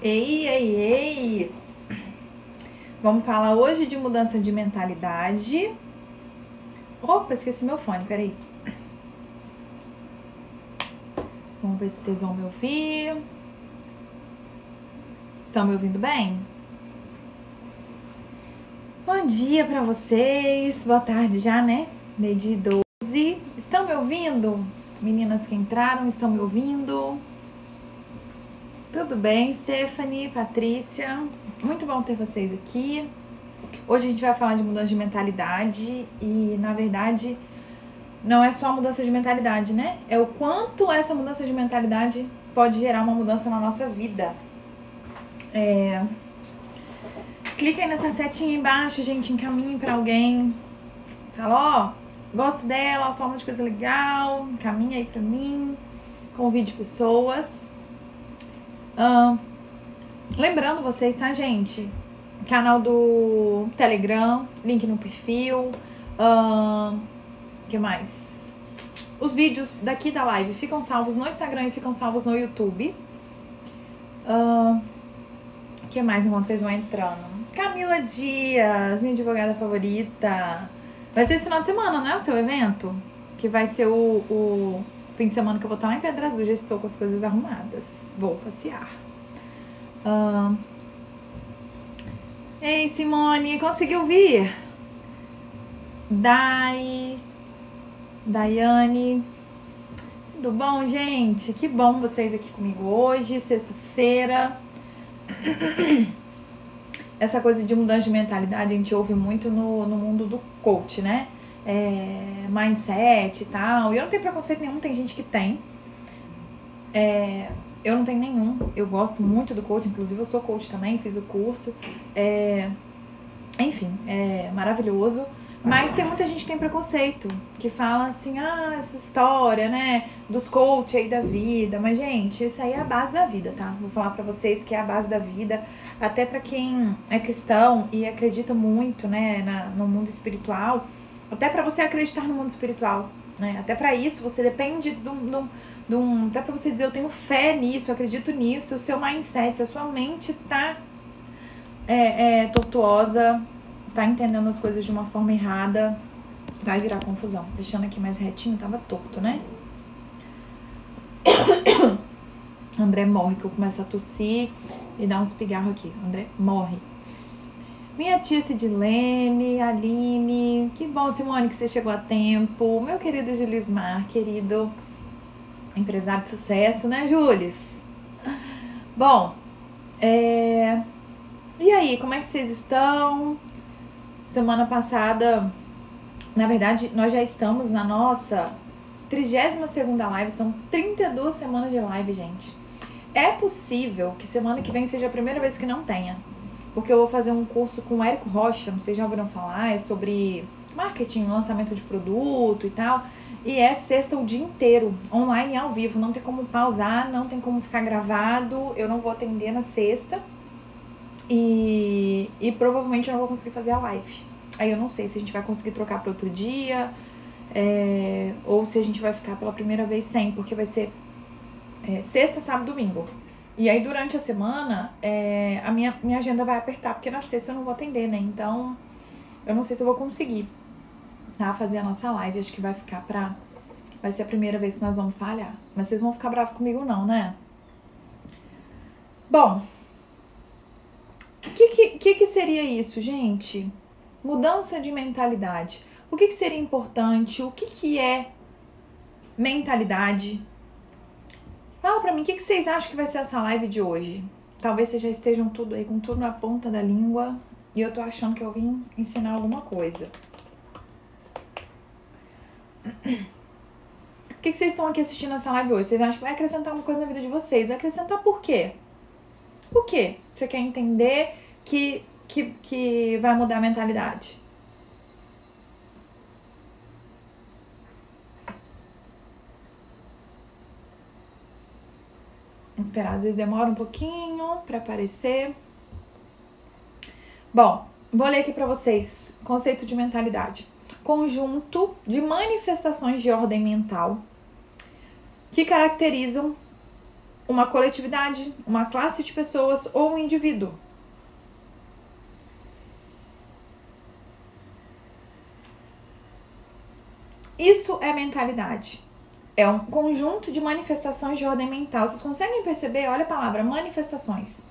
Ei, ei, ei! Vamos falar hoje de mudança de mentalidade. Opa, esqueci meu fone, peraí. Vamos ver se vocês vão me ouvir. Estão me ouvindo bem? Bom dia para vocês. Boa tarde já, né? Meio de 12. Estão me ouvindo? Meninas que entraram, estão me ouvindo? Tudo bem, Stephanie, Patrícia? Muito bom ter vocês aqui. Hoje a gente vai falar de mudança de mentalidade e, na verdade, não é só a mudança de mentalidade, né? É o quanto essa mudança de mentalidade pode gerar uma mudança na nossa vida. É... Clica aí nessa setinha embaixo, gente, encaminhe para alguém. Fala, ó, gosto dela, forma de coisa legal, encaminha aí para mim. Convide pessoas. Lembrando vocês, tá, gente? Canal do Telegram, link no perfil. Uh, que mais? Os vídeos daqui da live ficam salvos no Instagram e ficam salvos no YouTube. Uh, que mais enquanto vocês vão entrando? Camila Dias, minha advogada favorita. Vai ser esse final de semana, né? O seu evento? Que vai ser o, o Fim de semana que eu vou estar lá em Pedra Azul, já estou com as coisas arrumadas. Vou passear. Ei, Simone, conseguiu vir? Dai, Daiane. Tudo bom, gente? Que bom vocês aqui comigo hoje, sexta-feira. Essa coisa de mudança de mentalidade a gente ouve muito no, no mundo do coach, né? É, mindset e tal. E eu não tenho preconceito nenhum, tem gente que tem. É, eu não tenho nenhum. Eu gosto muito do coach, inclusive eu sou coach também, fiz o curso. É, enfim, é maravilhoso. Mas tem muita gente que tem preconceito, que fala assim, ah, essa história, né, dos coach aí da vida. Mas, gente, isso aí é a base da vida, tá? Vou falar para vocês que é a base da vida, até para quem é cristão e acredita muito, né, na, no mundo espiritual. Até para você acreditar no mundo espiritual, né? Até para isso você depende de um, de um até para você dizer eu tenho fé nisso, eu acredito nisso, o seu mindset, a sua mente tá é, é, tortuosa, tá entendendo as coisas de uma forma errada, vai virar confusão. Deixando aqui mais retinho, tava torto, né? André morre, que eu começo a tossir e dar uns pigarros aqui. André morre. Minha tia Sidilene, Aline, que bom, Simone, que você chegou a tempo. Meu querido Julismar, querido empresário de sucesso, né, Jules? Bom, é... e aí, como é que vocês estão? Semana passada, na verdade, nós já estamos na nossa 32 live, são 32 semanas de live, gente. É possível que semana que vem seja a primeira vez que não tenha porque eu vou fazer um curso com o Érico Rocha, vocês já ouviram falar, é sobre marketing, lançamento de produto e tal. E é sexta o dia inteiro, online e ao vivo, não tem como pausar, não tem como ficar gravado, eu não vou atender na sexta. E, e provavelmente eu não vou conseguir fazer a live. Aí eu não sei se a gente vai conseguir trocar para outro dia, é, ou se a gente vai ficar pela primeira vez sem, porque vai ser é, sexta, sábado, domingo. E aí, durante a semana, é, a minha, minha agenda vai apertar, porque na sexta eu não vou atender, né? Então, eu não sei se eu vou conseguir, tá? Fazer a nossa live. Acho que vai ficar pra. Vai ser a primeira vez que nós vamos falhar. Mas vocês vão ficar bravos comigo, não, né? Bom. O que, que, que, seria isso, gente? Mudança de mentalidade. O que, que seria importante? O que, que é mentalidade? Fala pra mim, o que, que vocês acham que vai ser essa live de hoje? Talvez vocês já estejam tudo aí com tudo na ponta da língua e eu tô achando que eu vim ensinar alguma coisa. O que, que vocês estão aqui assistindo essa live hoje? Vocês acham que vai acrescentar alguma coisa na vida de vocês? Vai acrescentar por quê? Por quê? Você quer entender que, que, que vai mudar a mentalidade? Esperar, às vezes demora um pouquinho para aparecer. Bom, vou ler aqui para vocês conceito de mentalidade. Conjunto de manifestações de ordem mental que caracterizam uma coletividade, uma classe de pessoas ou um indivíduo. Isso é mentalidade. É um conjunto de manifestações de ordem mental. Vocês conseguem perceber? Olha a palavra manifestações.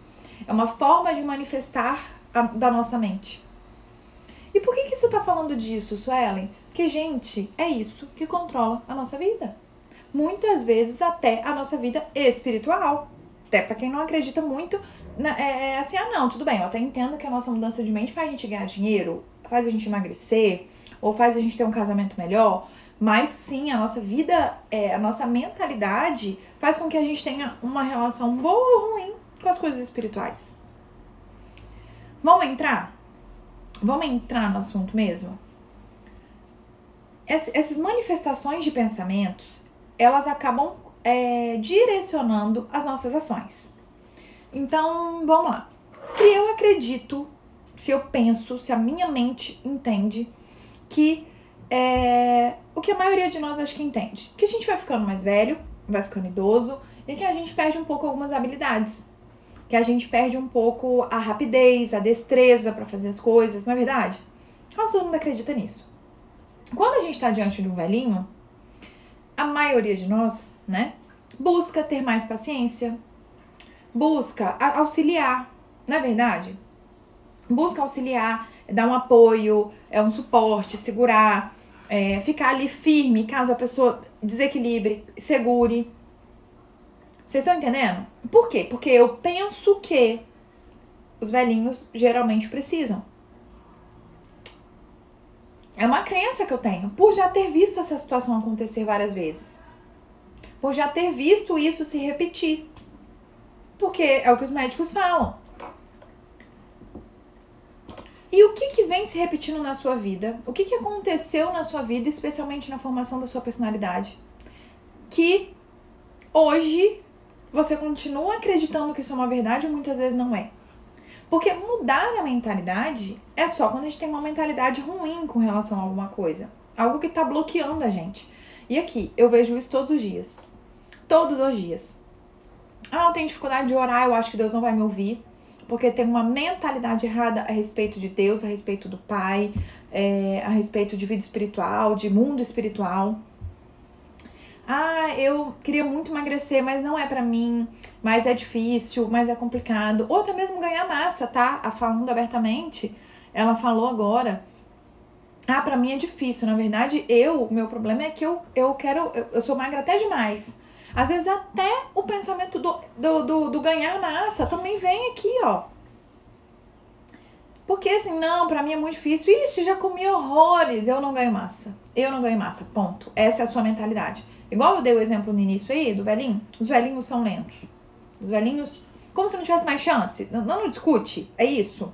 É uma forma de manifestar a, da nossa mente. E por que, que você está falando disso, Suelen? Porque, gente, é isso que controla a nossa vida. Muitas vezes até a nossa vida espiritual. Até para quem não acredita muito, é, é assim, ah não, tudo bem, eu até entendo que a nossa mudança de mente faz a gente ganhar dinheiro, faz a gente emagrecer, ou faz a gente ter um casamento melhor, mas sim, a nossa vida, é, a nossa mentalidade faz com que a gente tenha uma relação boa ou ruim com as coisas espirituais. Vamos entrar? Vamos entrar no assunto mesmo? essas manifestações de pensamentos, elas acabam é, direcionando as nossas ações. Então, vamos lá. Se eu acredito, se eu penso, se a minha mente entende que é, o que a maioria de nós acho que entende, que a gente vai ficando mais velho, vai ficando idoso e que a gente perde um pouco algumas habilidades, que a gente perde um pouco a rapidez, a destreza para fazer as coisas, não é verdade? Quase todo mundo acredita nisso. Quando a gente está diante de um velhinho, a maioria de nós, né, busca ter mais paciência, busca auxiliar, não é verdade? Busca auxiliar, dar um apoio, é um suporte, segurar, é, ficar ali firme caso a pessoa desequilibre, segure. Vocês estão entendendo? Por quê? Porque eu penso que os velhinhos geralmente precisam. É uma crença que eu tenho, por já ter visto essa situação acontecer várias vezes. Por já ter visto isso se repetir. Porque é o que os médicos falam. E o que, que vem se repetindo na sua vida? O que, que aconteceu na sua vida, especialmente na formação da sua personalidade? Que hoje você continua acreditando que isso é uma verdade ou muitas vezes não é. Porque mudar a mentalidade é só quando a gente tem uma mentalidade ruim com relação a alguma coisa. Algo que está bloqueando a gente. E aqui, eu vejo isso todos os dias. Todos os dias. Ah, eu tenho dificuldade de orar, eu acho que Deus não vai me ouvir. Porque tem uma mentalidade errada a respeito de Deus, a respeito do Pai, é, a respeito de vida espiritual, de mundo espiritual. Ah, eu queria muito emagrecer, mas não é para mim, mas é difícil, mas é complicado. Ou até mesmo ganhar massa, tá? A falando abertamente, ela falou agora. Ah, para mim é difícil. Na verdade, eu, meu problema é que eu, eu quero, eu, eu sou magra até demais. Às vezes até o pensamento do, do, do, do ganhar massa também vem aqui, ó. Porque assim, não, pra mim é muito difícil. Ixi, já comi horrores, eu não ganho massa. Eu não ganho massa, ponto. Essa é a sua mentalidade. Igual eu dei o exemplo no início aí, do velhinho, os velhinhos são lentos. Os velhinhos, como se não tivesse mais chance. Não, não discute, é isso.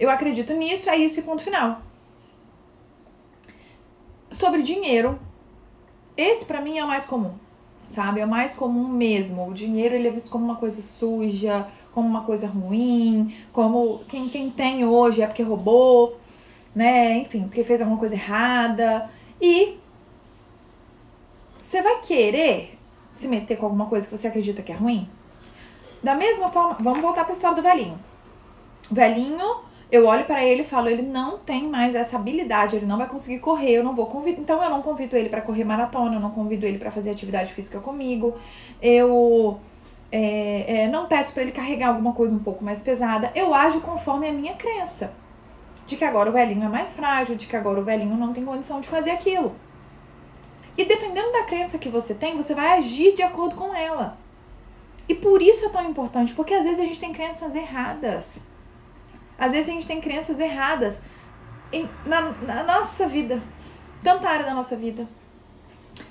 Eu acredito nisso, é isso e ponto final. Sobre dinheiro, esse para mim é o mais comum, sabe? É mais comum mesmo. O dinheiro ele é visto como uma coisa suja, como uma coisa ruim, como quem, quem tem hoje é porque roubou, né? Enfim, porque fez alguma coisa errada. E você vai querer se meter com alguma coisa que você acredita que é ruim? Da mesma forma, vamos voltar para a história do velhinho. O velhinho, eu olho para ele e falo, ele não tem mais essa habilidade, ele não vai conseguir correr, eu não vou convidar, então eu não convido ele para correr maratona, eu não convido ele para fazer atividade física comigo, eu é, é, não peço para ele carregar alguma coisa um pouco mais pesada, eu ajo conforme a minha crença de que agora o velhinho é mais frágil, de que agora o velhinho não tem condição de fazer aquilo. E dependendo da crença que você tem, você vai agir de acordo com ela. E por isso é tão importante, porque às vezes a gente tem crenças erradas. Às vezes a gente tem crenças erradas em, na, na nossa vida, tanta área da nossa vida.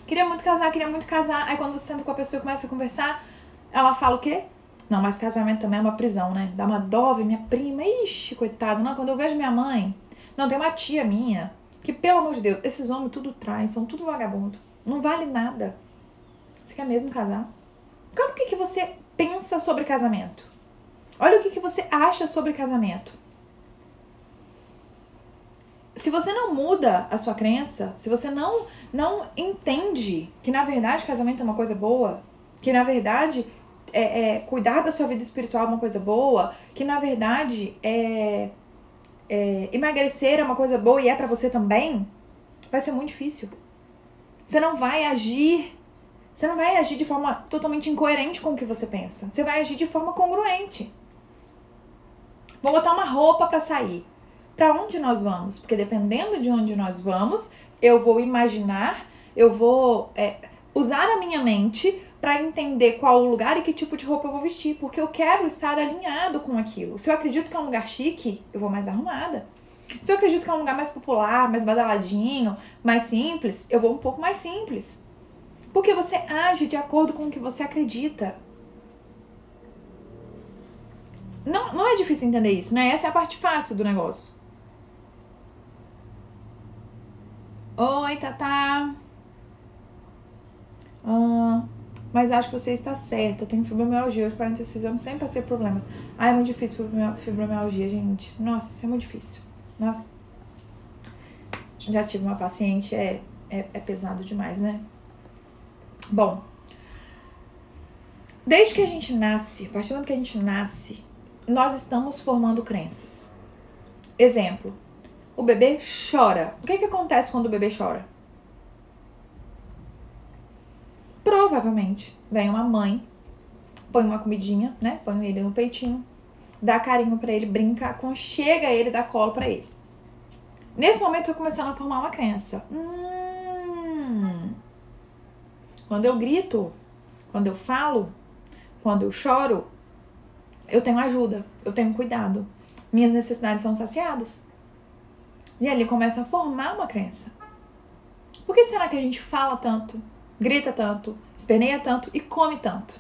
Queria muito casar, queria muito casar. Aí quando você senta com a pessoa e começa a conversar, ela fala o quê? Não, mas casamento também é uma prisão, né? Dá uma dó minha prima. Ixi, coitada. Não, quando eu vejo minha mãe. Não, tem uma tia minha que, pelo amor de Deus, esses homens tudo traem, são tudo vagabundo. Não vale nada. Você quer mesmo casar? Olha o que, que você pensa sobre casamento. Olha o que, que você acha sobre casamento. Se você não muda a sua crença, se você não, não entende que na verdade casamento é uma coisa boa, que na verdade é, é, cuidar da sua vida espiritual é uma coisa boa, que na verdade é, é emagrecer é uma coisa boa e é para você também, vai ser muito difícil. Você não vai agir, você não vai agir de forma totalmente incoerente com o que você pensa. Você vai agir de forma congruente. Vou botar uma roupa para sair. Para onde nós vamos? Porque dependendo de onde nós vamos, eu vou imaginar, eu vou é, usar a minha mente para entender qual o lugar e que tipo de roupa eu vou vestir, porque eu quero estar alinhado com aquilo. Se eu acredito que é um lugar chique, eu vou mais arrumada. Se eu acredito que é um lugar mais popular, mais badaladinho, mais simples, eu vou um pouco mais simples. Porque você age de acordo com o que você acredita. Não, não é difícil entender isso, né? Essa é a parte fácil do negócio. Oi, Tata. Ah, mas acho que você está certa. Tenho fibromialgia aos 46 anos, sempre passei problemas. Ah, é muito difícil fibromialgia, gente. Nossa, é muito difícil. Nossa. Já tive uma paciente, é, é, é pesado demais, né? Bom. Desde que a gente nasce, a partir do momento que a gente nasce, nós estamos formando crenças. Exemplo, o bebê chora. O que, que acontece quando o bebê chora? Provavelmente vem uma mãe, põe uma comidinha, né? Põe ele no peitinho, dá carinho para ele, brinca, aconchega ele, dá colo para ele. Nesse momento eu começando a formar uma crença. Hum, quando eu grito, quando eu falo, quando eu choro, eu tenho ajuda, eu tenho cuidado. Minhas necessidades são saciadas. E ali começa a formar uma crença. Por que será que a gente fala tanto, grita tanto, esperneia tanto e come tanto?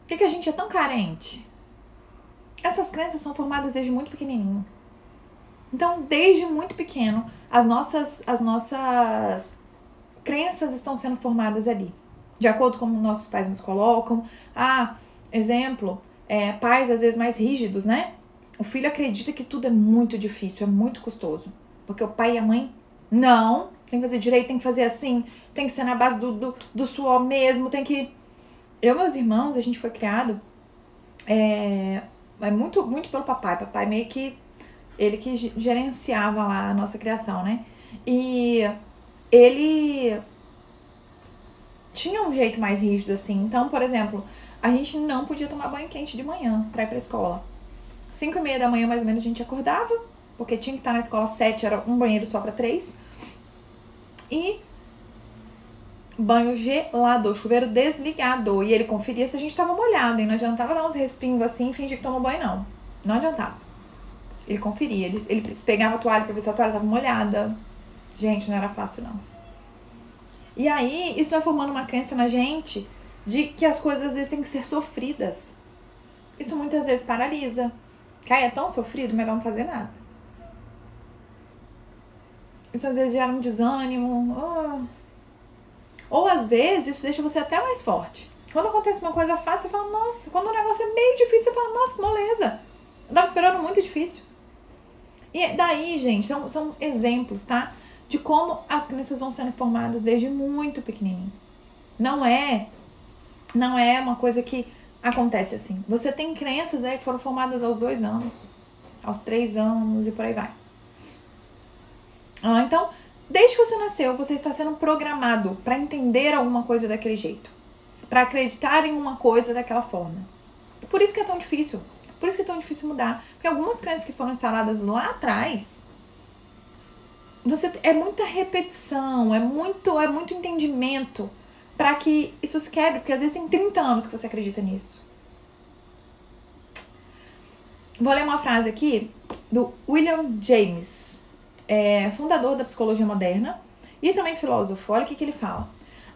Por que, que a gente é tão carente? Essas crenças são formadas desde muito pequenininho. Então, desde muito pequeno, as nossas, as nossas crenças estão sendo formadas ali de acordo com como nossos pais nos colocam. Ah, exemplo, é, pais às vezes mais rígidos, né? O filho acredita que tudo é muito difícil, é muito custoso. Porque o pai e a mãe, não, tem que fazer direito, tem que fazer assim, tem que ser na base do, do, do suor mesmo, tem que. Eu e meus irmãos, a gente foi criado é, é muito, muito pelo papai. Papai meio que. Ele que gerenciava lá a nossa criação, né? E ele tinha um jeito mais rígido assim. Então, por exemplo, a gente não podia tomar banho quente de manhã pra ir pra escola. Cinco e meia da manhã, mais ou menos, a gente acordava, porque tinha que estar na escola sete, era um banheiro só pra três. E banho gelado, chuveiro desligado. E ele conferia se a gente tava molhado. E não adiantava dar uns respingos assim e fingir que tomou banho, não. Não adiantava. Ele conferia, ele, ele pegava a toalha pra ver se a toalha tava molhada. Gente, não era fácil, não. E aí, isso vai formando uma crença na gente de que as coisas às vezes têm que ser sofridas. Isso muitas vezes paralisa. Cai é tão sofrido, melhor não fazer nada. Isso às vezes gera um desânimo. Oh. Ou às vezes isso deixa você até mais forte. Quando acontece uma coisa fácil, você fala, nossa. Quando o negócio é meio difícil, você fala, nossa, que moleza. Eu tava esperando muito difícil. E daí, gente, são, são exemplos, tá? de como as crenças vão sendo formadas desde muito pequenininho. Não é não é uma coisa que acontece assim. Você tem crenças aí que foram formadas aos dois anos, aos três anos e por aí vai. Ah, então, desde que você nasceu, você está sendo programado para entender alguma coisa daquele jeito, para acreditar em uma coisa daquela forma. Por isso que é tão difícil. Por isso que é tão difícil mudar. Porque algumas crenças que foram instaladas lá atrás, você é muita repetição, é muito, é muito entendimento para que isso se quebre, porque às vezes tem 30 anos que você acredita nisso. Vou ler uma frase aqui do William James, é, fundador da psicologia moderna e também filósofo. Olha o que, que ele fala.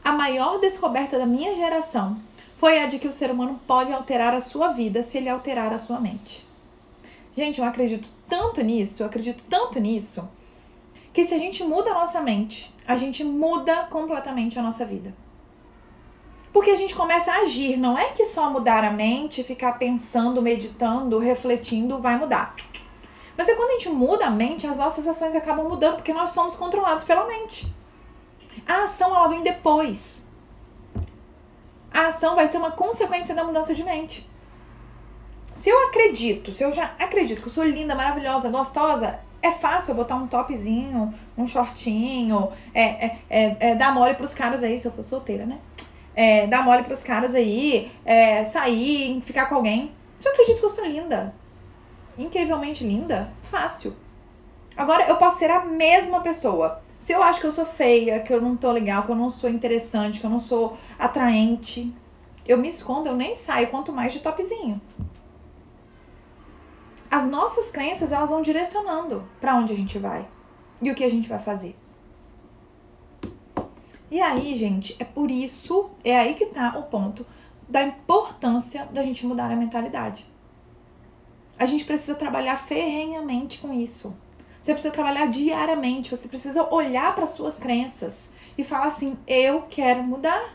A maior descoberta da minha geração foi a de que o ser humano pode alterar a sua vida se ele alterar a sua mente. Gente, eu acredito tanto nisso, eu acredito tanto nisso, que se a gente muda a nossa mente, a gente muda completamente a nossa vida. Porque a gente começa a agir, não é que só mudar a mente, ficar pensando, meditando, refletindo vai mudar. Mas é quando a gente muda a mente, as nossas ações acabam mudando, porque nós somos controlados pela mente. A ação ela vem depois. A ação vai ser uma consequência da mudança de mente. Se eu acredito, se eu já acredito que eu sou linda, maravilhosa, gostosa, é fácil eu botar um topzinho, um shortinho, é, é, é, é dar mole pros caras aí, se eu for solteira, né? É, dar mole pros caras aí, é, sair, ficar com alguém. Eu acredito que eu sou linda, incrivelmente linda, fácil. Agora, eu posso ser a mesma pessoa. Se eu acho que eu sou feia, que eu não tô legal, que eu não sou interessante, que eu não sou atraente, eu me escondo, eu nem saio, quanto mais de topzinho. As nossas crenças, elas vão direcionando para onde a gente vai e o que a gente vai fazer. E aí, gente, é por isso, é aí que tá o ponto da importância da gente mudar a mentalidade. A gente precisa trabalhar ferrenhamente com isso. Você precisa trabalhar diariamente, você precisa olhar para suas crenças e falar assim: eu quero mudar.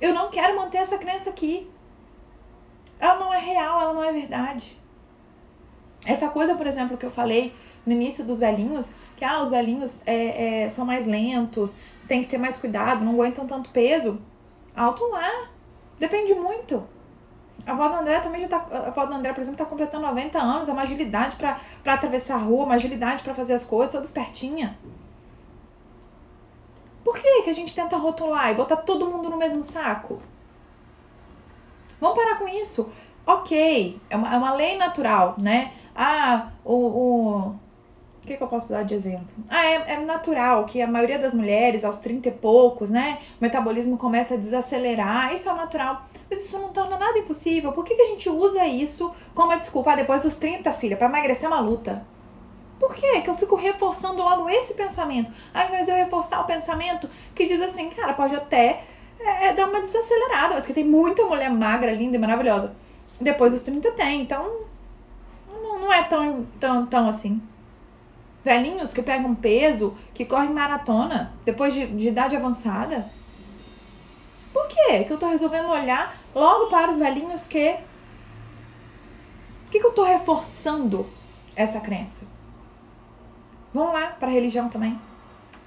Eu não quero manter essa crença aqui. Ela não é real, ela não é verdade. Essa coisa, por exemplo, que eu falei no início dos velhinhos, que ah, os velhinhos é, é, são mais lentos, tem que ter mais cuidado, não aguentam tanto peso. Alto lá. Depende muito. A avó do André também já tá. A avó do André, por exemplo, tá completando 90 anos, é uma agilidade para atravessar a rua, uma agilidade para fazer as coisas, toda espertinha. Por que, que a gente tenta rotular e botar todo mundo no mesmo saco? Vamos parar com isso. Ok, é uma, é uma lei natural, né? Ah, o. o o que, que eu posso dar de exemplo? Ah, é, é natural que a maioria das mulheres, aos 30 e poucos, né? O metabolismo começa a desacelerar. Isso é natural. Mas isso não torna nada impossível. Por que, que a gente usa isso como desculpa? Ah, depois dos 30, filha, para emagrecer é uma luta. Por quê? Que eu fico reforçando logo esse pensamento. Ao invés de eu reforçar o pensamento que diz assim, cara, pode até é, é dar uma desacelerada, mas que tem muita mulher magra, linda e maravilhosa. Depois dos 30 tem, então não, não é tão, tão, tão assim. Velhinhos que pegam peso, que correm maratona depois de, de idade avançada. Por quê? Que eu tô resolvendo olhar logo para os velhinhos que. Por que, que eu tô reforçando essa crença? Vamos lá para a religião também.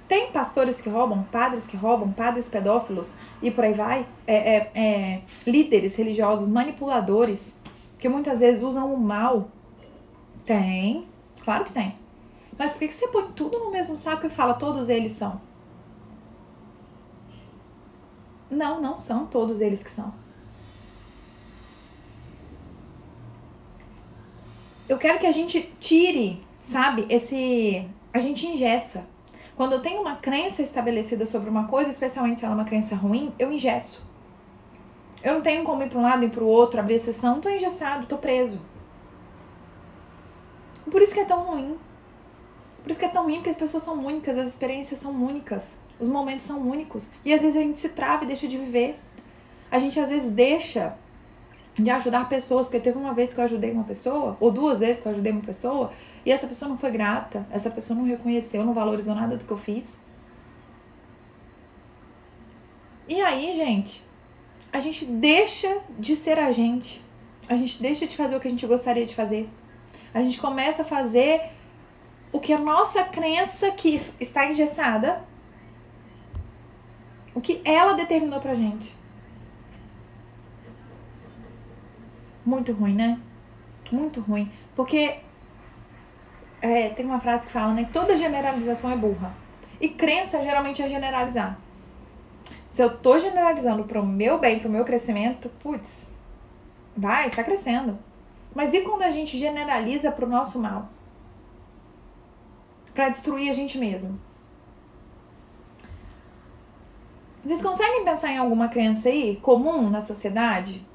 Tem pastores que roubam, padres que roubam, padres pedófilos e por aí vai. É, é, é, líderes religiosos, manipuladores, que muitas vezes usam o mal. Tem, claro que tem. Mas por que, você põe tudo no mesmo saco e fala todos eles são? Não, não são todos eles que são. Eu quero que a gente tire, sabe, esse. A gente ingessa. Quando eu tenho uma crença estabelecida sobre uma coisa, especialmente se ela é uma crença ruim, eu ingesso. Eu não tenho como ir para um lado e para o outro, abrir exceção, tô engessado, tô preso. Por isso que é tão ruim. Por isso que é tão porque as pessoas são únicas, as experiências são únicas, os momentos são únicos. E às vezes a gente se trava e deixa de viver. A gente às vezes deixa de ajudar pessoas, porque teve uma vez que eu ajudei uma pessoa, ou duas vezes que eu ajudei uma pessoa, e essa pessoa não foi grata, essa pessoa não reconheceu, não valorizou nada do que eu fiz. E aí, gente, a gente deixa de ser a gente. A gente deixa de fazer o que a gente gostaria de fazer. A gente começa a fazer o que a nossa crença que está engessada, o que ela determinou pra gente. Muito ruim, né? Muito ruim. Porque é, tem uma frase que fala, né? Toda generalização é burra. E crença geralmente é generalizar. Se eu tô generalizando pro meu bem, pro meu crescimento, putz, vai, está crescendo. Mas e quando a gente generaliza pro nosso mal? Para destruir a gente mesmo. Vocês conseguem pensar em alguma crença aí comum na sociedade?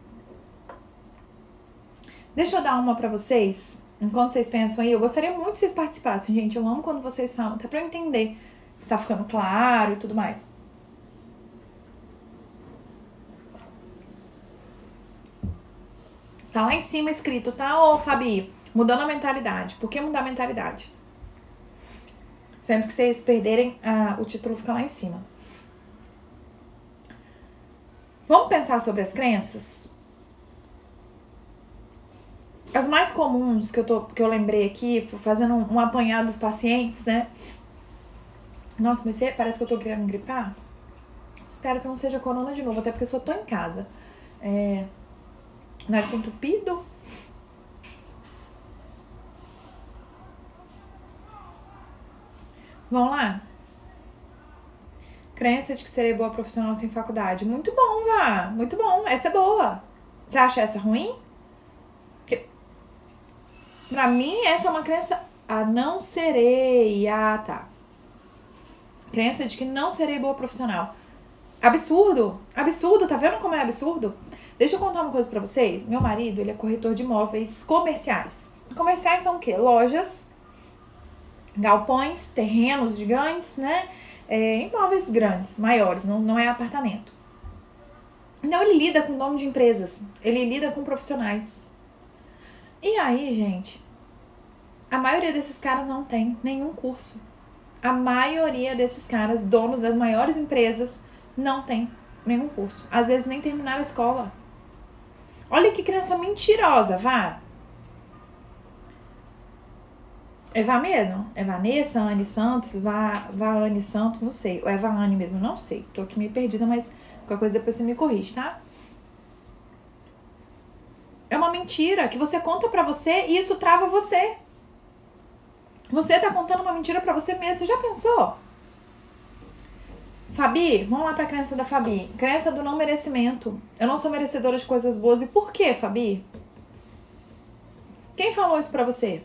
Deixa eu dar uma para vocês, enquanto vocês pensam aí. Eu gostaria muito que vocês participassem, gente. Eu amo quando vocês falam, até para eu entender se tá ficando claro e tudo mais. Tá lá em cima escrito, tá, ô Fabi? Mudando a mentalidade. Por que mudar a mentalidade? Sempre que vocês perderem, ah, o título fica lá em cima. Vamos pensar sobre as crenças? As mais comuns que eu, tô, que eu lembrei aqui, fazendo um, um apanhado dos pacientes, né? Nossa, mas parece que eu tô querendo gripar. Espero que não seja corona de novo, até porque eu só tô em casa. É. Nariz entupido. Vamos lá? Crença de que serei boa profissional sem faculdade. Muito bom, Vá. Muito bom. Essa é boa. Você acha essa ruim? Porque, pra mim, essa é uma crença. Ah, não serei. Ah, tá. Crença de que não serei boa profissional. Absurdo. Absurdo. Tá vendo como é absurdo? Deixa eu contar uma coisa pra vocês. Meu marido, ele é corretor de imóveis comerciais. Comerciais são o quê? Lojas, galpões, terrenos gigantes, né? É, imóveis grandes, maiores, não, não é apartamento. Então ele lida com dono de empresas, ele lida com profissionais. E aí, gente, a maioria desses caras não tem nenhum curso. A maioria desses caras, donos das maiores empresas, não tem nenhum curso. Às vezes nem terminaram a escola. Olha que criança mentirosa, vá. É Vá mesmo? É Vanessa, Anne Santos, Vá, Vá Anne Santos, não sei. Ou é Vá Anne mesmo, não sei. Tô aqui meio perdida, mas qualquer coisa depois você me corrige, tá? É uma mentira que você conta pra você e isso trava você. Você tá contando uma mentira pra você mesmo. Você já pensou? Fabi, vamos lá pra crença da Fabi. Crença do não merecimento. Eu não sou merecedora de coisas boas. E por quê, Fabi? Quem falou isso pra você?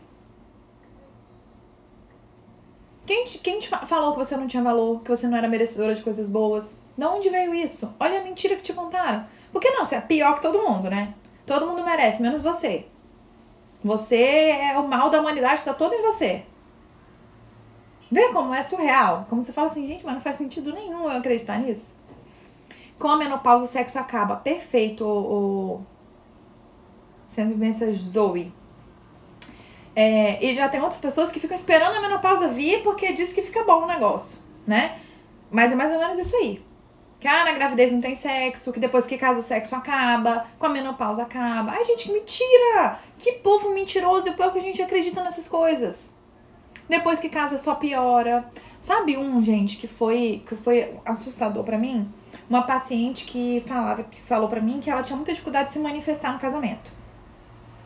Quem te, quem te falou que você não tinha valor, que você não era merecedora de coisas boas? De onde veio isso? Olha a mentira que te contaram. Por que não? Você é pior que todo mundo, né? Todo mundo merece, menos você. Você é o mal da humanidade, tá todo em você. Vê como é surreal? Como você fala assim, gente, mas não faz sentido nenhum eu acreditar nisso. Com a menopausa, o sexo acaba. Perfeito, o. Sendo vivência Zoe. É, e já tem outras pessoas que ficam esperando a menopausa vir porque diz que fica bom o negócio, né? Mas é mais ou menos isso aí. Que ah, na gravidez não tem sexo, que depois que casa o sexo acaba, com a menopausa acaba. Ai, gente, que mentira! Que povo mentiroso e pior que a gente acredita nessas coisas. Depois que casa só piora. Sabe um, gente, que foi que foi assustador para mim? Uma paciente que falava que falou para mim que ela tinha muita dificuldade de se manifestar no casamento.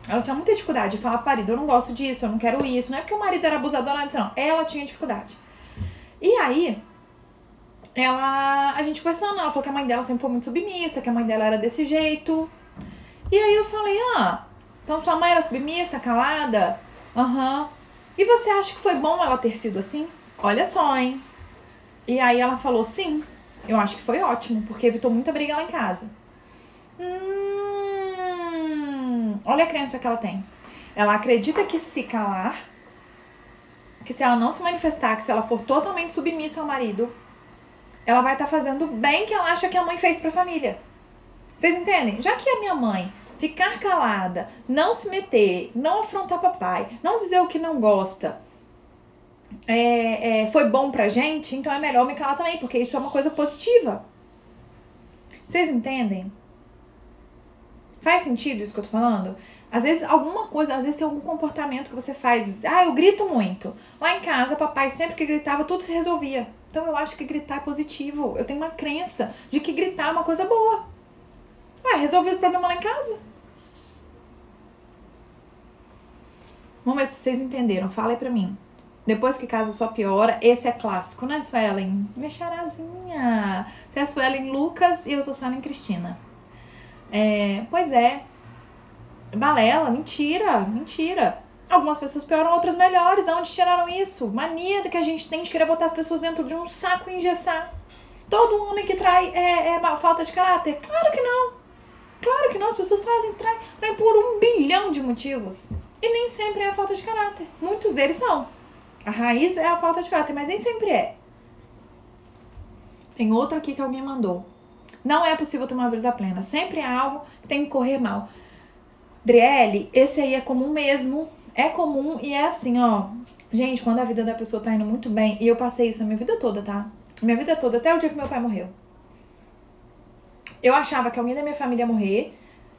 Ela tinha muita dificuldade de falar, marido, eu não gosto disso, eu não quero isso. Não é porque o marido era abusador, não, não. Ela tinha dificuldade. E aí, ela, a gente conversando, ela falou que a mãe dela sempre foi muito submissa, que a mãe dela era desse jeito. E aí eu falei, ah, então sua mãe era submissa, calada? Aham. Uhum. E você acha que foi bom ela ter sido assim? Olha só, hein? E aí ela falou, sim, eu acho que foi ótimo, porque evitou muita briga lá em casa. Hum, olha a crença que ela tem. Ela acredita que se calar, que se ela não se manifestar, que se ela for totalmente submissa ao marido, ela vai estar tá fazendo o bem que ela acha que a mãe fez para a família. Vocês entendem? Já que a minha mãe ficar calada, não se meter, não afrontar papai, não dizer o que não gosta, é, é, foi bom pra gente, então é melhor me calar também, porque isso é uma coisa positiva. Vocês entendem? Faz sentido isso que eu tô falando? Às vezes, alguma coisa, às vezes tem algum comportamento que você faz. Ah, eu grito muito. Lá em casa, papai sempre que gritava, tudo se resolvia. Então eu acho que gritar é positivo. Eu tenho uma crença de que gritar é uma coisa boa. Ué, resolvi os problemas lá em casa. Vamos ver se vocês entenderam. Fala aí pra mim. Depois que casa só piora, esse é clássico, né, Suelen? Minha charazinha. Você é a Suelen Lucas e eu sou Suelen Cristina. É, pois é. Balela, mentira, mentira. Algumas pessoas pioram, outras melhores. De onde tiraram isso? Mania que a gente tem de querer botar as pessoas dentro de um saco e engessar. Todo homem que trai é, é falta de caráter? Claro que não. Claro que não. As pessoas trazem, traem por um bilhão de motivos. E nem sempre é a falta de caráter. Muitos deles são. A raiz é a falta de caráter, mas nem sempre é. Tem outra aqui que alguém mandou. Não é possível ter uma vida plena. Sempre há algo que tem que correr mal. Driele, esse aí é comum mesmo. É comum e é assim, ó. Gente, quando a vida da pessoa tá indo muito bem, e eu passei isso a minha vida toda, tá? Minha vida toda, até o dia que meu pai morreu. Eu achava que alguém da minha família ia morrer.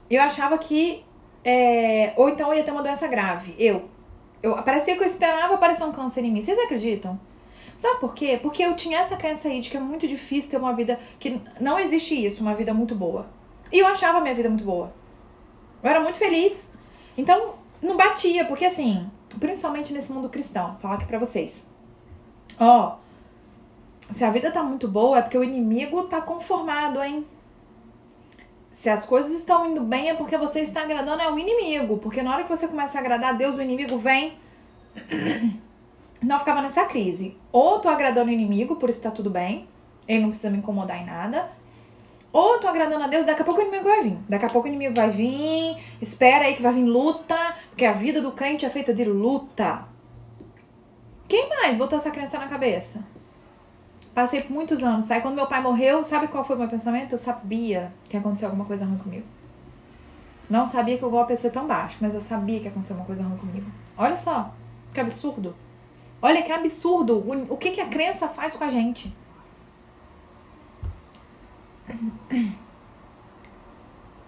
Eu achava que. É, ou então ia ter uma doença grave. Eu. eu. Parecia que eu esperava aparecer um câncer em mim. Vocês acreditam? Sabe por quê? Porque eu tinha essa crença aí de que é muito difícil ter uma vida que não existe isso, uma vida muito boa. E eu achava a minha vida muito boa. Eu era muito feliz. Então, não batia, porque assim, principalmente nesse mundo cristão, vou falar aqui pra vocês. Ó, se a vida tá muito boa é porque o inimigo tá conformado, hein? Se as coisas estão indo bem é porque você está agradando é o inimigo. Porque na hora que você começa a agradar a Deus, o inimigo vem não ficava nessa crise. Ou tô agradando o inimigo, por isso tá tudo bem, ele não precisa me incomodar em nada. Ou tô agradando a Deus, daqui a pouco o inimigo vai vir. Daqui a pouco o inimigo vai vir, espera aí que vai vir luta, porque a vida do crente é feita de luta. Quem mais botou essa crença na cabeça? Passei por muitos anos, tá? E quando meu pai morreu, sabe qual foi o meu pensamento? Eu sabia que aconteceu alguma coisa ruim comigo. Não sabia que o golpe ia ser tão baixo, mas eu sabia que aconteceu uma coisa ruim comigo. Olha só, que absurdo. Olha que absurdo o, que, que a crença faz com a gente.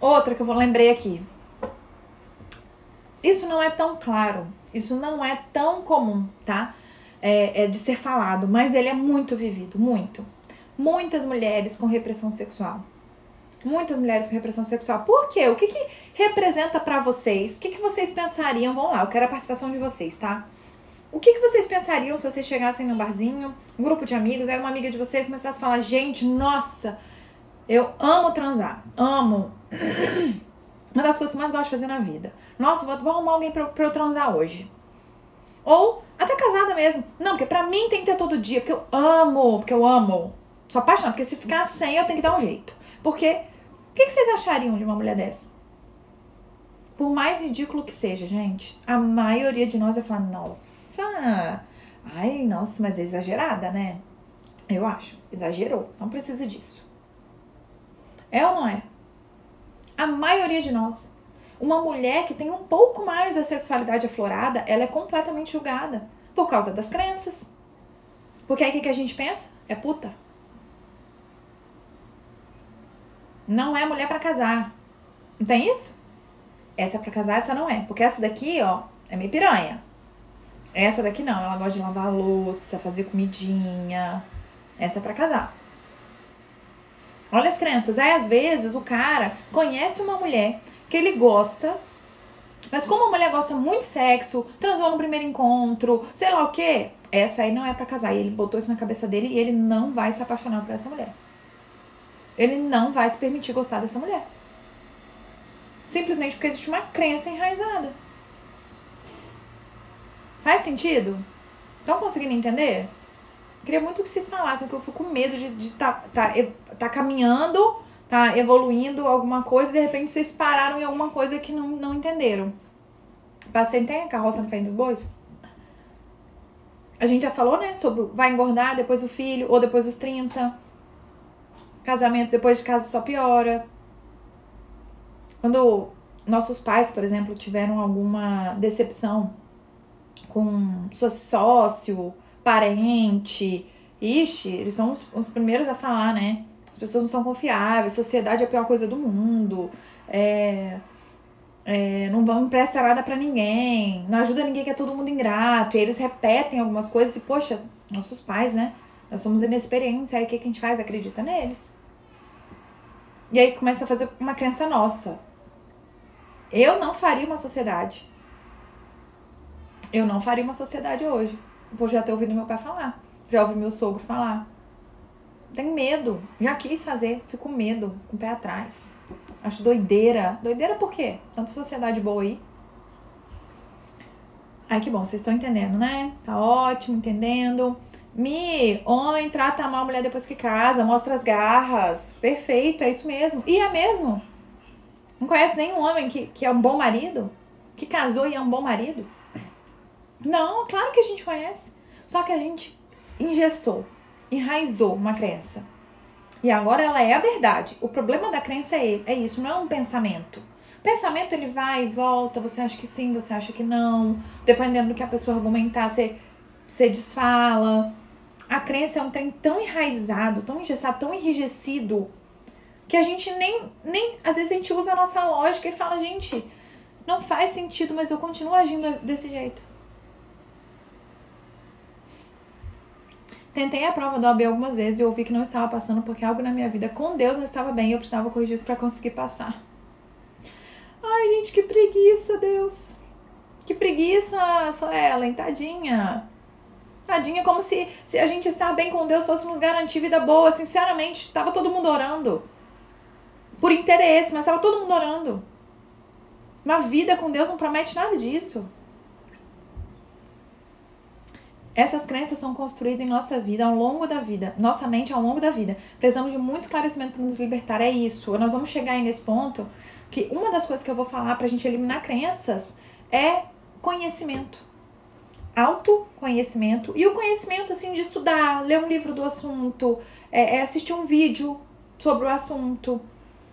Outra que eu lembrei aqui. Isso não é tão claro, isso não é tão comum, tá? É, é de ser falado, mas ele é muito vivido, muito. Muitas mulheres com repressão sexual. Muitas mulheres com repressão sexual. Por quê? O que, que representa para vocês? O que, que vocês pensariam? Vamos lá, eu quero a participação de vocês, tá? O que, que vocês pensariam se vocês chegassem num barzinho, um grupo de amigos, aí uma amiga de vocês começasse a falar, gente, nossa, eu amo transar, amo. Uma das coisas que mais gosto de fazer na vida. Nossa, vou, vou arrumar alguém pra, pra eu transar hoje. Ou até casada mesmo. Não, porque pra mim tem que ter todo dia, porque eu amo, porque eu amo. Sou apaixonada, porque se ficar sem eu tenho que dar um jeito. Porque, o que, que vocês achariam de uma mulher dessa? Por mais ridículo que seja, gente, a maioria de nós vai falar, nossa, ai, nossa, mas é exagerada, né? Eu acho, exagerou, não precisa disso. É ou não é? A maioria de nós. Uma mulher que tem um pouco mais a sexualidade aflorada, ela é completamente julgada por causa das crenças. Porque aí o que, a gente pensa? É puta. Não é mulher para casar. Não tem isso? Essa é pra casar, essa não é. Porque essa daqui, ó, é meio piranha. Essa daqui não, ela gosta de lavar louça, fazer comidinha. Essa é pra casar. Olha as crenças. Aí, às vezes, o cara conhece uma mulher que ele gosta, mas como a mulher gosta muito de sexo, transou no primeiro encontro, sei lá o quê, essa aí não é para casar. E ele botou isso na cabeça dele e ele não vai se apaixonar por essa mulher. Ele não vai se permitir gostar dessa mulher. Simplesmente porque existe uma crença enraizada. Faz sentido? Estão conseguindo entender? Queria muito que vocês falassem, porque eu fico com medo de estar tá, tá, tá caminhando, tá evoluindo alguma coisa e de repente vocês pararam em alguma coisa que não, não entenderam. Passei, tem a carroça no frente dos bois? A gente já falou, né, sobre vai engordar depois o filho, ou depois dos 30. Casamento depois de casa só piora. Quando nossos pais, por exemplo, tiveram alguma decepção com sócio, parente, ixi, eles são os, os, primeiros a falar, né? As pessoas não são confiáveis, sociedade é a pior coisa do mundo, é, é, não vão emprestar nada para ninguém, não ajuda ninguém que é todo mundo ingrato. E eles repetem algumas coisas e, poxa, nossos pais, né? Nós somos inexperientes, aí o que, que a gente faz? Acredita neles. E aí começa a fazer uma crença nossa. Eu não faria uma sociedade. Eu não faria uma sociedade hoje. Por já ter ouvido meu pai falar. Já ouvi meu sogro falar. Tenho medo. Já quis fazer. Fico com medo. Com o pé atrás. Acho doideira. Doideira por quê? Tanta sociedade boa aí. Ai, que bom. Vocês estão entendendo, né? Tá ótimo, entendendo. Mi, homem trata mal a mulher depois que casa, mostra as garras. Perfeito, é isso mesmo. E é mesmo. Não conhece nenhum homem que, que é um bom marido? Que casou e é um bom marido? Não, claro que a gente conhece. Só que a gente engessou, enraizou uma crença. E agora ela é a verdade. O problema da crença é, é isso, não é um pensamento. Pensamento ele vai e volta, você acha que sim, você acha que não. Dependendo do que a pessoa argumentar, você, você desfala. A crença é um trem tão enraizado, tão engessado, tão enrijecido, que a gente nem, nem. Às vezes a gente usa a nossa lógica e fala, gente, não faz sentido, mas eu continuo agindo desse jeito. Tentei a prova do OAB algumas vezes e ouvi que não estava passando porque algo na minha vida com Deus não estava bem e eu precisava corrigir isso para conseguir passar. Ai, gente, que preguiça, Deus. Que preguiça, só Ellen, tadinha. Tadinha, como se, se a gente estar bem com Deus fosse nos garantir vida boa. Sinceramente, tava todo mundo orando. Por interesse, mas tava todo mundo orando. Uma vida com Deus não promete nada disso. Essas crenças são construídas em nossa vida ao longo da vida, nossa mente ao longo da vida. Precisamos de muito esclarecimento para nos libertar. É isso. Nós vamos chegar aí nesse ponto que uma das coisas que eu vou falar para a gente eliminar crenças é conhecimento. Autoconhecimento. E o conhecimento, assim, de estudar, ler um livro do assunto, é, é assistir um vídeo sobre o assunto,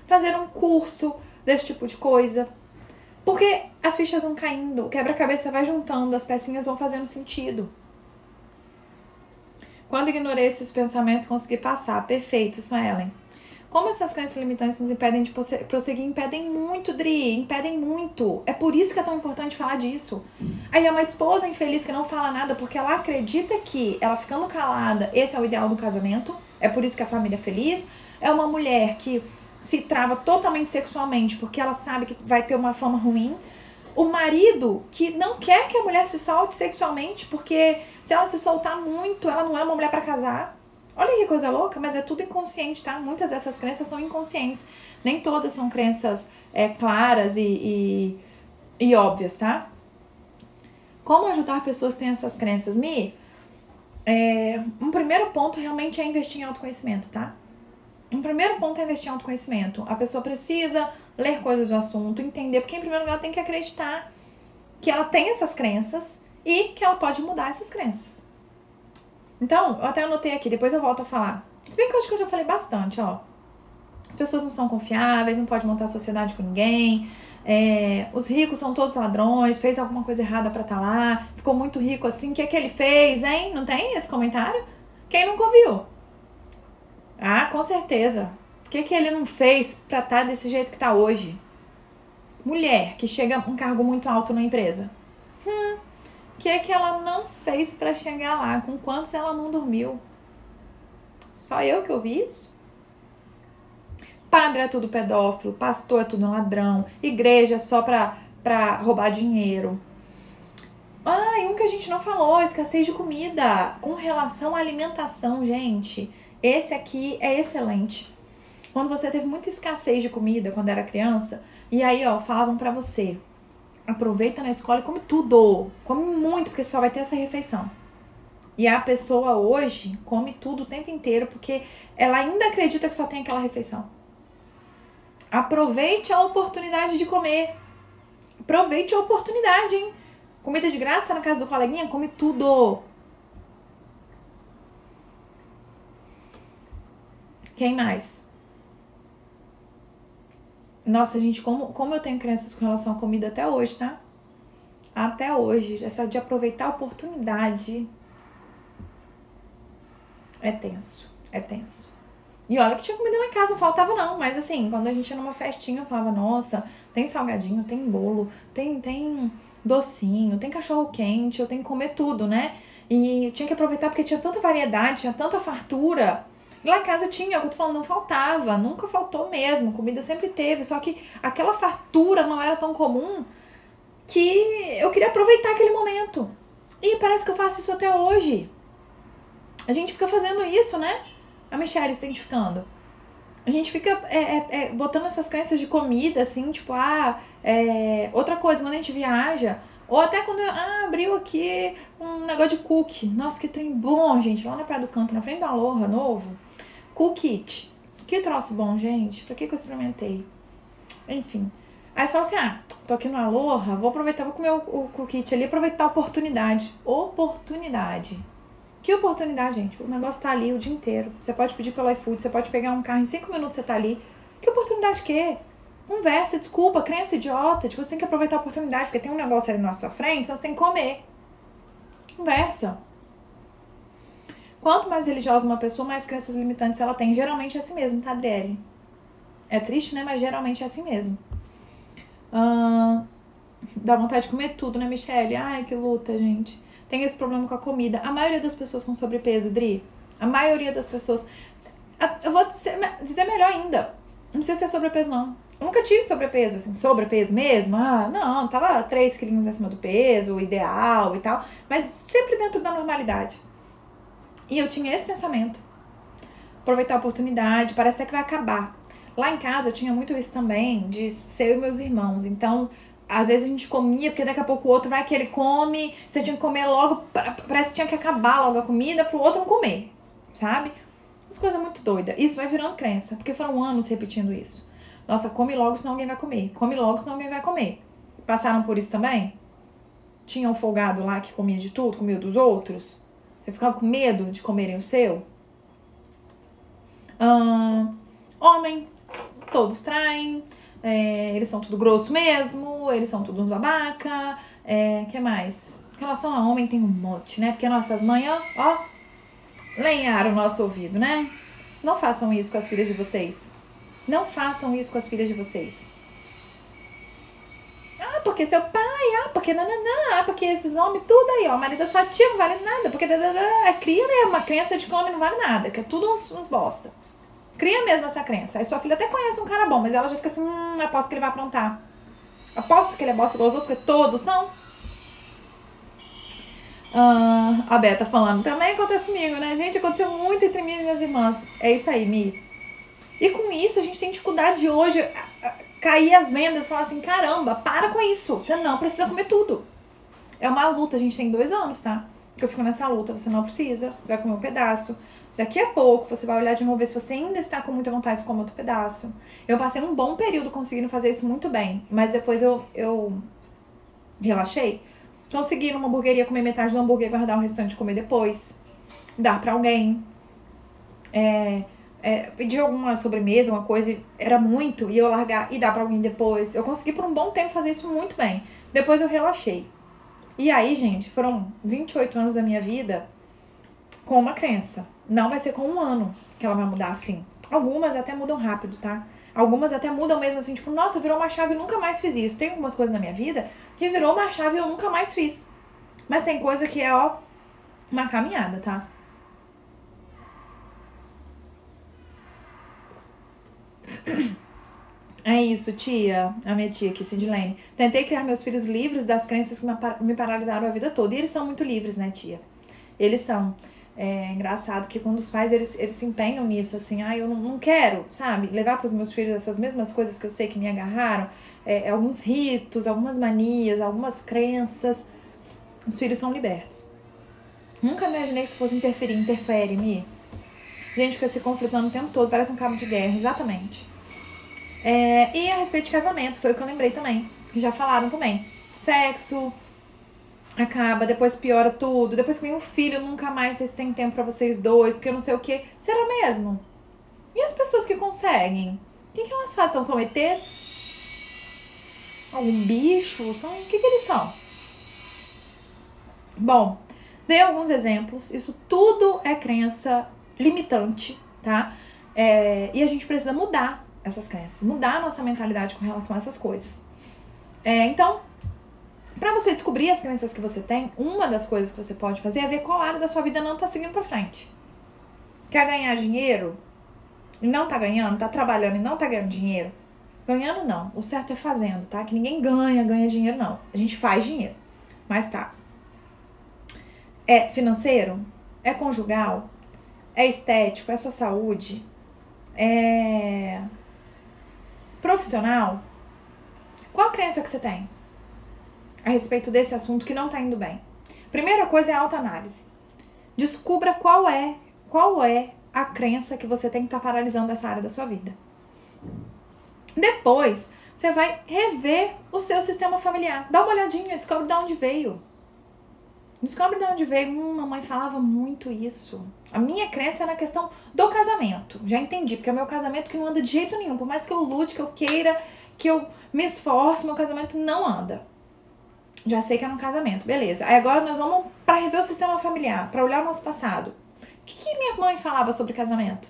fazer um curso desse tipo de coisa. Porque as fichas vão caindo, o quebra-cabeça vai juntando, as pecinhas vão fazendo sentido. Quando ignorei esses pensamentos, consegui passar. Perfeito, Ellen. Como essas crenças limitantes nos impedem de prosseguir? Impedem muito, Dri. Impedem muito. É por isso que é tão importante falar disso. Aí é uma esposa infeliz que não fala nada porque ela acredita que ela ficando calada, esse é o ideal do casamento. É por isso que a família é feliz. É uma mulher que se trava totalmente sexualmente porque ela sabe que vai ter uma fama ruim. O marido que não quer que a mulher se solte sexualmente porque se ela se soltar muito, ela não é uma mulher para casar. Olha que coisa louca, mas é tudo inconsciente, tá? Muitas dessas crenças são inconscientes. Nem todas são crenças é, claras e, e, e óbvias, tá? Como ajudar pessoas que têm essas crenças? Mi, é, um primeiro ponto realmente é investir em autoconhecimento, tá? Um primeiro ponto é investir em autoconhecimento. A pessoa precisa ler coisas do assunto, entender, porque em primeiro lugar ela tem que acreditar que ela tem essas crenças e que ela pode mudar essas crenças. Então, eu até anotei aqui, depois eu volto a falar. Se bem que eu acho que eu já falei bastante, ó. As pessoas não são confiáveis, não pode montar sociedade com ninguém. É, os ricos são todos ladrões, fez alguma coisa errada para estar tá lá, ficou muito rico assim, o que é que ele fez, hein? Não tem esse comentário? Quem nunca ouviu? Ah, com certeza. O que, que ele não fez pra estar tá desse jeito que tá hoje? Mulher que chega um cargo muito alto na empresa. Hum, que é que ela não fez para chegar lá? Com quantos ela não dormiu? Só eu que ouvi isso? Padre é tudo pedófilo, pastor é tudo ladrão, igreja é só pra, pra roubar dinheiro. Ah, e um que a gente não falou, escassez de comida. Com relação à alimentação, gente, esse aqui é excelente. Quando você teve muita escassez de comida quando era criança, e aí, ó, falavam para você, aproveita na escola e come tudo. Come muito, porque só vai ter essa refeição. E a pessoa hoje come tudo o tempo inteiro porque ela ainda acredita que só tem aquela refeição. Aproveite a oportunidade de comer. Aproveite a oportunidade, hein? Comida de graça na casa do coleguinha, come tudo. Quem mais? Nossa, gente, como, como eu tenho crenças com relação à comida até hoje, tá? Até hoje. Essa de aproveitar a oportunidade. É tenso. É tenso. E olha que tinha comida lá em casa, não faltava não. Mas assim, quando a gente ia numa festinha, eu falava, nossa, tem salgadinho, tem bolo, tem, tem docinho, tem cachorro quente, eu tenho que comer tudo, né? E tinha que aproveitar porque tinha tanta variedade, tinha tanta fartura. Lá em casa tinha, eu tô falando, não faltava, nunca faltou mesmo, comida sempre teve, só que aquela fartura não era tão comum que eu queria aproveitar aquele momento. E parece que eu faço isso até hoje. A gente fica fazendo isso, né? A Michelle se identificando. A gente fica é, é, é, botando essas crenças de comida, assim, tipo, ah, é, outra coisa, quando a gente viaja, ou até quando ah, abriu aqui um negócio de cookie. Nossa, que trem bom, gente, lá na Praia do Canto, na frente do Aloha, novo. Cookit. Que troço bom, gente. Pra que, que eu experimentei? Enfim. Aí você fala assim: ah, tô aqui no Aloha, vou aproveitar, vou comer o, o cookit ali, aproveitar a oportunidade. Oportunidade. Que oportunidade, gente? O negócio tá ali o dia inteiro. Você pode pedir pelo iFood, você pode pegar um carro, em cinco minutos você tá ali. Que oportunidade que é? Conversa, desculpa, crença idiota. Tipo, você tem que aproveitar a oportunidade, porque tem um negócio ali na sua frente, então você tem que comer. Conversa. Quanto mais religiosa uma pessoa, mais crenças limitantes ela tem. Geralmente é assim mesmo, tá, Adriele? É triste, né? Mas geralmente é assim mesmo. Dá vontade de comer tudo, né, Michelle? Ai, que luta, gente. Tem esse problema com a comida. A maioria das pessoas com sobrepeso, Dri, A maioria das pessoas. Eu vou dizer melhor ainda. Não precisa ter sobrepeso, não. Eu nunca tive sobrepeso, assim, sobrepeso mesmo. Ah, não, tava 3 quilinhos acima do peso, o ideal e tal. Mas sempre dentro da normalidade. E eu tinha esse pensamento. Aproveitar a oportunidade, parece até que vai acabar. Lá em casa eu tinha muito isso também, de ser eu e meus irmãos. Então, às vezes a gente comia, porque daqui a pouco o outro vai que ele come, você tinha que comer logo, parece que tinha que acabar logo a comida pro outro não comer, sabe? As coisas muito doidas. Isso vai virando crença, porque foram anos repetindo isso. Nossa, come logo, senão alguém vai comer. Come logo, senão alguém vai comer. Passaram por isso também? Tinha um folgado lá que comia de tudo, comia dos outros? Você ficava com medo de comerem o seu? Hum, homem, todos traem. É, eles são tudo grosso mesmo, eles são tudo uns babaca. É, que mais? Em relação a homem tem um monte, né? Porque nossas mães, ó, lenharam o nosso ouvido, né? Não façam isso com as filhas de vocês. Não façam isso com as filhas de vocês. Ah, porque seu pai, ah, porque nananã, ah, porque esses homens, tudo aí, ó. Marido da sua tia não vale nada, porque é cria, né? Uma crença de que homem não vale nada, que é tudo uns, uns bosta. Cria mesmo essa crença. Aí sua filha até conhece um cara bom, mas ela já fica assim, hum, aposto que ele vai aprontar. Aposto que ele é bosta igual os outros, porque todos são. Ah, a Beta falando, também acontece comigo, né? Gente, aconteceu muito entre mim e minhas irmãs. É isso aí, Mi. E com isso, a gente tem dificuldade de hoje cair as vendas e falar assim: caramba, para com isso. Você não precisa comer tudo. É uma luta, a gente tem dois anos, tá? Que eu fico nessa luta. Você não precisa, você vai comer um pedaço. Daqui a pouco você vai olhar de novo ver se você ainda está com muita vontade de comer outro pedaço. Eu passei um bom período conseguindo fazer isso muito bem, mas depois eu, eu relaxei. Consegui numa hamburgueria comer metade do hambúrguer e guardar o restante comer depois. Dar para alguém. É, é, pedir alguma sobremesa, uma coisa, era muito, e eu largar e dar para alguém depois. Eu consegui por um bom tempo fazer isso muito bem. Depois eu relaxei. E aí, gente, foram 28 anos da minha vida com uma crença. Não vai ser com um ano que ela vai mudar assim. Algumas até mudam rápido, tá? Algumas até mudam mesmo assim, tipo, nossa, virou uma chave e nunca mais fiz isso. Tem algumas coisas na minha vida que virou uma chave e eu nunca mais fiz. Mas tem coisa que é, ó, uma caminhada, tá? É isso, tia, a minha tia aqui, Sidlene. Tentei criar meus filhos livres das crenças que me paralisaram a vida toda. E eles são muito livres, né, tia? Eles são. É engraçado que quando os pais eles, eles se empenham nisso, assim, ah, eu não, não quero, sabe, levar para os meus filhos essas mesmas coisas que eu sei que me agarraram, é, é, alguns ritos, algumas manias, algumas crenças. Os filhos são libertos. Nunca imaginei que isso fosse interferir, interfere, me. Gente fica se conflitando o tempo todo, parece um cabo de guerra, exatamente. É, e a respeito de casamento, foi o que eu lembrei também, que já falaram também. Sexo, acaba, depois piora tudo, depois que vem o filho, nunca mais vocês têm tempo para vocês dois, porque eu não sei o que. Será mesmo? E as pessoas que conseguem? O que, que elas fazem? São ETs? Algum bicho? São, o que, que eles são? Bom, dei alguns exemplos. Isso tudo é crença limitante, tá? É, e a gente precisa mudar essas crenças, mudar a nossa mentalidade com relação a essas coisas. É, então, para você descobrir as crenças que você tem, uma das coisas que você pode fazer é ver qual área da sua vida não tá seguindo para frente. Quer ganhar dinheiro e não tá ganhando, tá trabalhando e não tá ganhando dinheiro? Ganhando não, o certo é fazendo, tá? Que ninguém ganha, ganha dinheiro não. A gente faz dinheiro, mas tá. É financeiro? É conjugal? É estético? É sua saúde? É profissional? Qual a crença que você tem? a respeito desse assunto que não está indo bem. Primeira coisa é a autoanálise. Descubra qual é, qual é a crença que você tem que estar tá paralisando essa área da sua vida. Depois, você vai rever o seu sistema familiar. Dá uma olhadinha, descobre de onde veio. Descobre de onde veio. Hum, mamãe falava muito isso. A minha crença é na questão do casamento. Já entendi, porque é o meu casamento que não anda de jeito nenhum. Por mais que eu lute, que eu queira, que eu me esforce, meu casamento não anda. Já sei que era um casamento, beleza. Aí agora nós vamos para rever o sistema familiar, para olhar o nosso passado. O que, que minha mãe falava sobre casamento?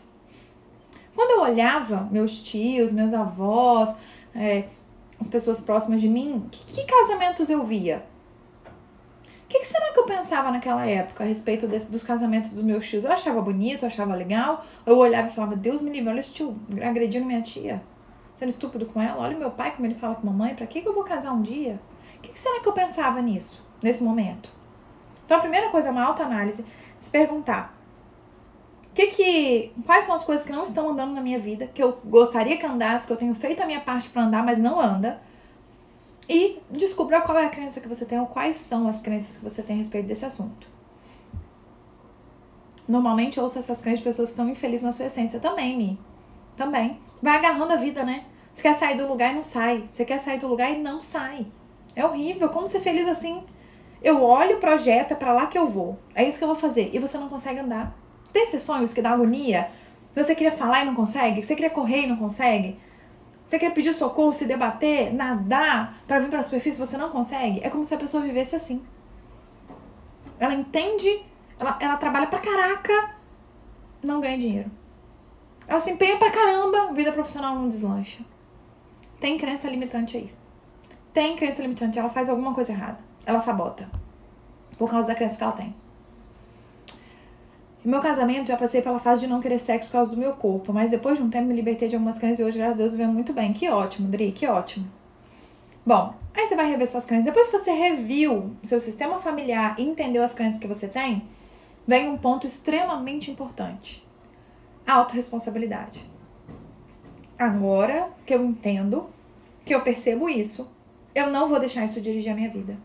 Quando eu olhava meus tios, meus avós, é, as pessoas próximas de mim, que, que casamentos eu via? Que, que, será que eu pensava naquela época a respeito desse, dos casamentos dos meus tios? Eu achava bonito, eu achava legal, eu olhava e falava, Deus me livre, olha esse tio agredindo minha tia, sendo estúpido com ela, olha meu pai como ele fala com mamãe, pra que, que eu vou casar um dia? O que, que será que eu pensava nisso, nesse momento? Então a primeira coisa é uma autoanálise, se perguntar, que que, quais são as coisas que não estão andando na minha vida, que eu gostaria que andasse, que eu tenho feito a minha parte para andar, mas não anda. E descubra qual é a crença que você tem ou quais são as crenças que você tem a respeito desse assunto. Normalmente eu ouço essas crenças de pessoas que estão infelizes na sua essência também, Mi. Também. Vai agarrando a vida, né? Você quer sair do lugar e não sai. Você quer sair do lugar e não sai. É horrível. Como ser feliz assim? Eu olho o projeto, é pra lá que eu vou. É isso que eu vou fazer. E você não consegue andar. Tem esses sonhos que dá agonia? Você queria falar e não consegue? Você queria correr e não consegue? Você quer pedir socorro, se debater, nadar para vir para a superfície, você não consegue? É como se a pessoa vivesse assim. Ela entende, ela, ela trabalha pra caraca, não ganha dinheiro. Ela se empenha pra caramba, vida profissional não deslancha. Tem crença limitante aí. Tem crença limitante, ela faz alguma coisa errada. Ela sabota. Por causa da crença que ela tem. No meu casamento, já passei pela fase de não querer sexo por causa do meu corpo, mas depois de um tempo me libertei de algumas crenças e hoje, graças a Deus, vivo muito bem. Que ótimo, Dri, que ótimo. Bom, aí você vai rever suas crenças. Depois que você reviu seu sistema familiar e entendeu as crenças que você tem, vem um ponto extremamente importante: a autorresponsabilidade. Agora que eu entendo, que eu percebo isso, eu não vou deixar isso dirigir a minha vida.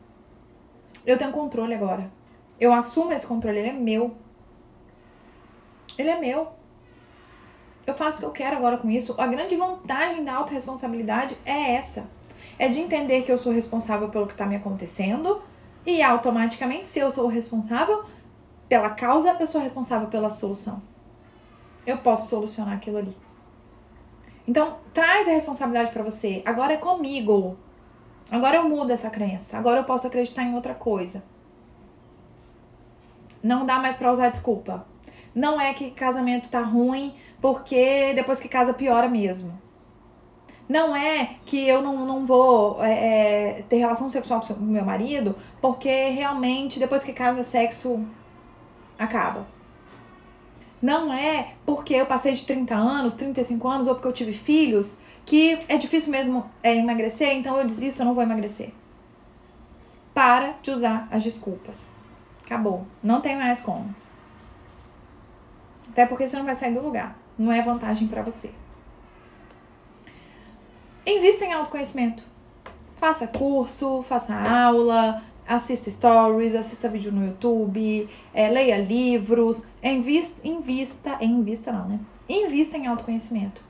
Eu tenho controle agora. Eu assumo esse controle, ele é meu. Ele é meu. Eu faço o que eu quero agora com isso. A grande vantagem da autorresponsabilidade é essa. É de entender que eu sou responsável pelo que está me acontecendo e automaticamente, se eu sou responsável pela causa, eu sou responsável pela solução. Eu posso solucionar aquilo ali. Então, traz a responsabilidade para você. Agora é comigo. Agora eu mudo essa crença. Agora eu posso acreditar em outra coisa. Não dá mais para usar desculpa. Não é que casamento tá ruim porque depois que casa piora mesmo. Não é que eu não, não vou é, é, ter relação sexual com meu marido porque realmente depois que casa sexo acaba. Não é porque eu passei de 30 anos, 35 anos ou porque eu tive filhos que é difícil mesmo é, emagrecer, então eu desisto, eu não vou emagrecer. Para de usar as desculpas. Acabou. Não tem mais como. Até porque você não vai sair do lugar. Não é vantagem para você. Invista em autoconhecimento. Faça curso, faça aula, assista stories, assista vídeo no YouTube, é, leia livros, invista, invista, invista não, né? Invista em autoconhecimento.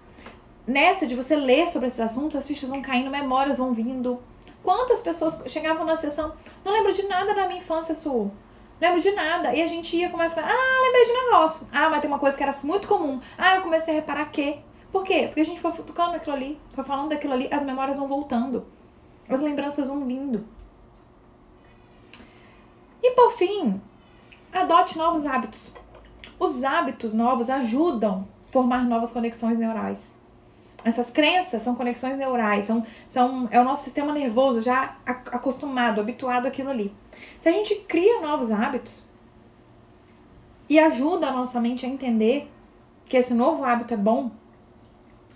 Nessa de você ler sobre esses assuntos, as fichas vão caindo, memórias vão vindo. Quantas pessoas chegavam na sessão, não lembro de nada da minha infância, Su lembro de nada. E a gente ia começar a falar, ah, lembrei de um negócio. Ah, mas tem uma coisa que era muito comum. Ah, eu comecei a reparar que. Por quê? Porque a gente foi tocando aquilo ali, foi falando daquilo ali, as memórias vão voltando. As lembranças vão vindo. E por fim, adote novos hábitos. Os hábitos novos ajudam a formar novas conexões neurais. Essas crenças são conexões neurais, são, são, é o nosso sistema nervoso já acostumado, habituado àquilo ali. Se a gente cria novos hábitos e ajuda a nossa mente a entender que esse novo hábito é bom,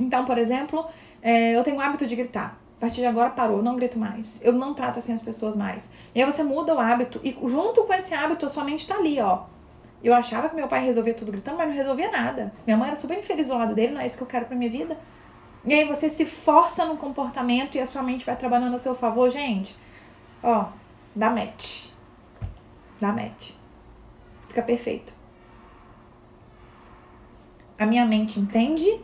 então, por exemplo, é, eu tenho o hábito de gritar. A partir de agora parou, não grito mais. Eu não trato assim as pessoas mais. E aí você muda o hábito e junto com esse hábito a sua mente tá ali, ó. Eu achava que meu pai resolvia tudo gritando, mas não resolvia nada. Minha mãe era super infeliz do lado dele, não é isso que eu quero pra minha vida. E aí você se força no comportamento e a sua mente vai trabalhando a seu favor, gente. Ó, dá match. Dá match. Fica perfeito. A minha mente entende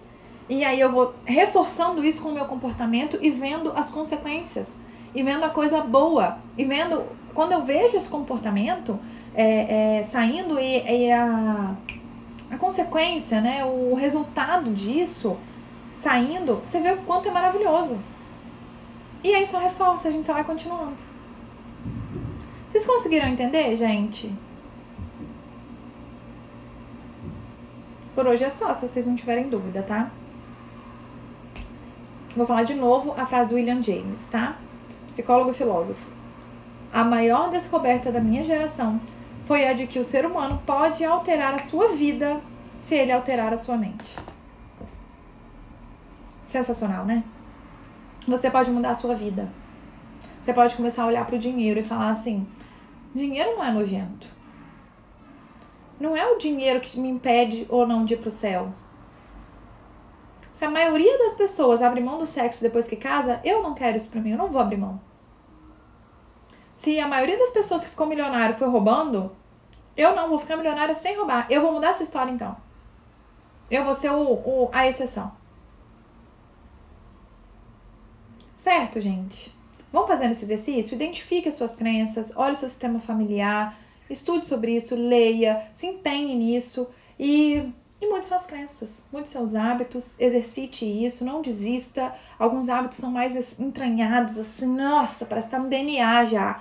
e aí eu vou reforçando isso com o meu comportamento e vendo as consequências. E vendo a coisa boa. E vendo, quando eu vejo esse comportamento é, é, saindo e, e a, a consequência, né, o resultado disso saindo, você vê o quanto é maravilhoso. E aí só reforça, a gente só vai continuando. Vocês conseguiram entender, gente? Por hoje é só, se vocês não tiverem dúvida, tá? Vou falar de novo a frase do William James, tá? Psicólogo e filósofo. a maior descoberta da minha geração foi a de que o ser humano pode alterar a sua vida se ele alterar a sua mente. Sensacional, né? Você pode mudar a sua vida. Você pode começar a olhar para o dinheiro e falar assim: dinheiro não é nojento. Não é o dinheiro que me impede ou não de ir pro céu. Se a maioria das pessoas abre mão do sexo depois que casa, eu não quero isso pra mim, eu não vou abrir mão. Se a maioria das pessoas que ficou milionário foi roubando, eu não vou ficar milionária sem roubar. Eu vou mudar essa história então. Eu vou ser o, o, a exceção. Certo, gente? Vamos fazendo esse exercício? Identifique as suas crenças, olhe seu sistema familiar, estude sobre isso, leia, se empenhe nisso e, e mude suas crenças, mude seus hábitos, exercite isso, não desista. Alguns hábitos são mais entranhados, assim, nossa, parece que tá no DNA já.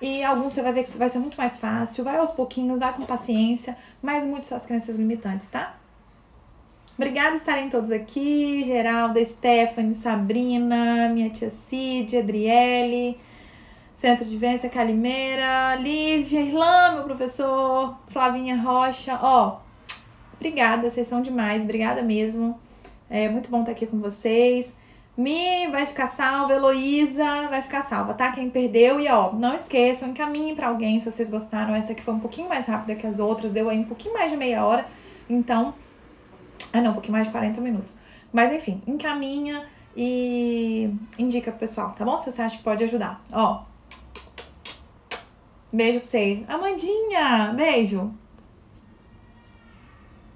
E alguns você vai ver que vai ser muito mais fácil, vai aos pouquinhos, vai com paciência, mas mude suas crenças limitantes, tá? Obrigada por estarem todos aqui, Geralda, Stephanie, Sabrina, minha tia Cid, Adriele, Centro de Vivência Calimeira, Lívia, Irlã, meu professor, Flavinha Rocha, ó, obrigada, vocês são demais, obrigada mesmo, é muito bom estar aqui com vocês. Mi vai ficar salva, Heloísa vai ficar salva, tá? Quem perdeu, e ó, não esqueçam, encaminhem para alguém se vocês gostaram. Essa aqui foi um pouquinho mais rápida que as outras, deu aí um pouquinho mais de meia hora, então ah, não, um pouquinho mais de 40 minutos. Mas enfim, encaminha e indica pro pessoal, tá bom? Se você acha que pode ajudar. Ó. Beijo pra vocês. Amandinha, beijo.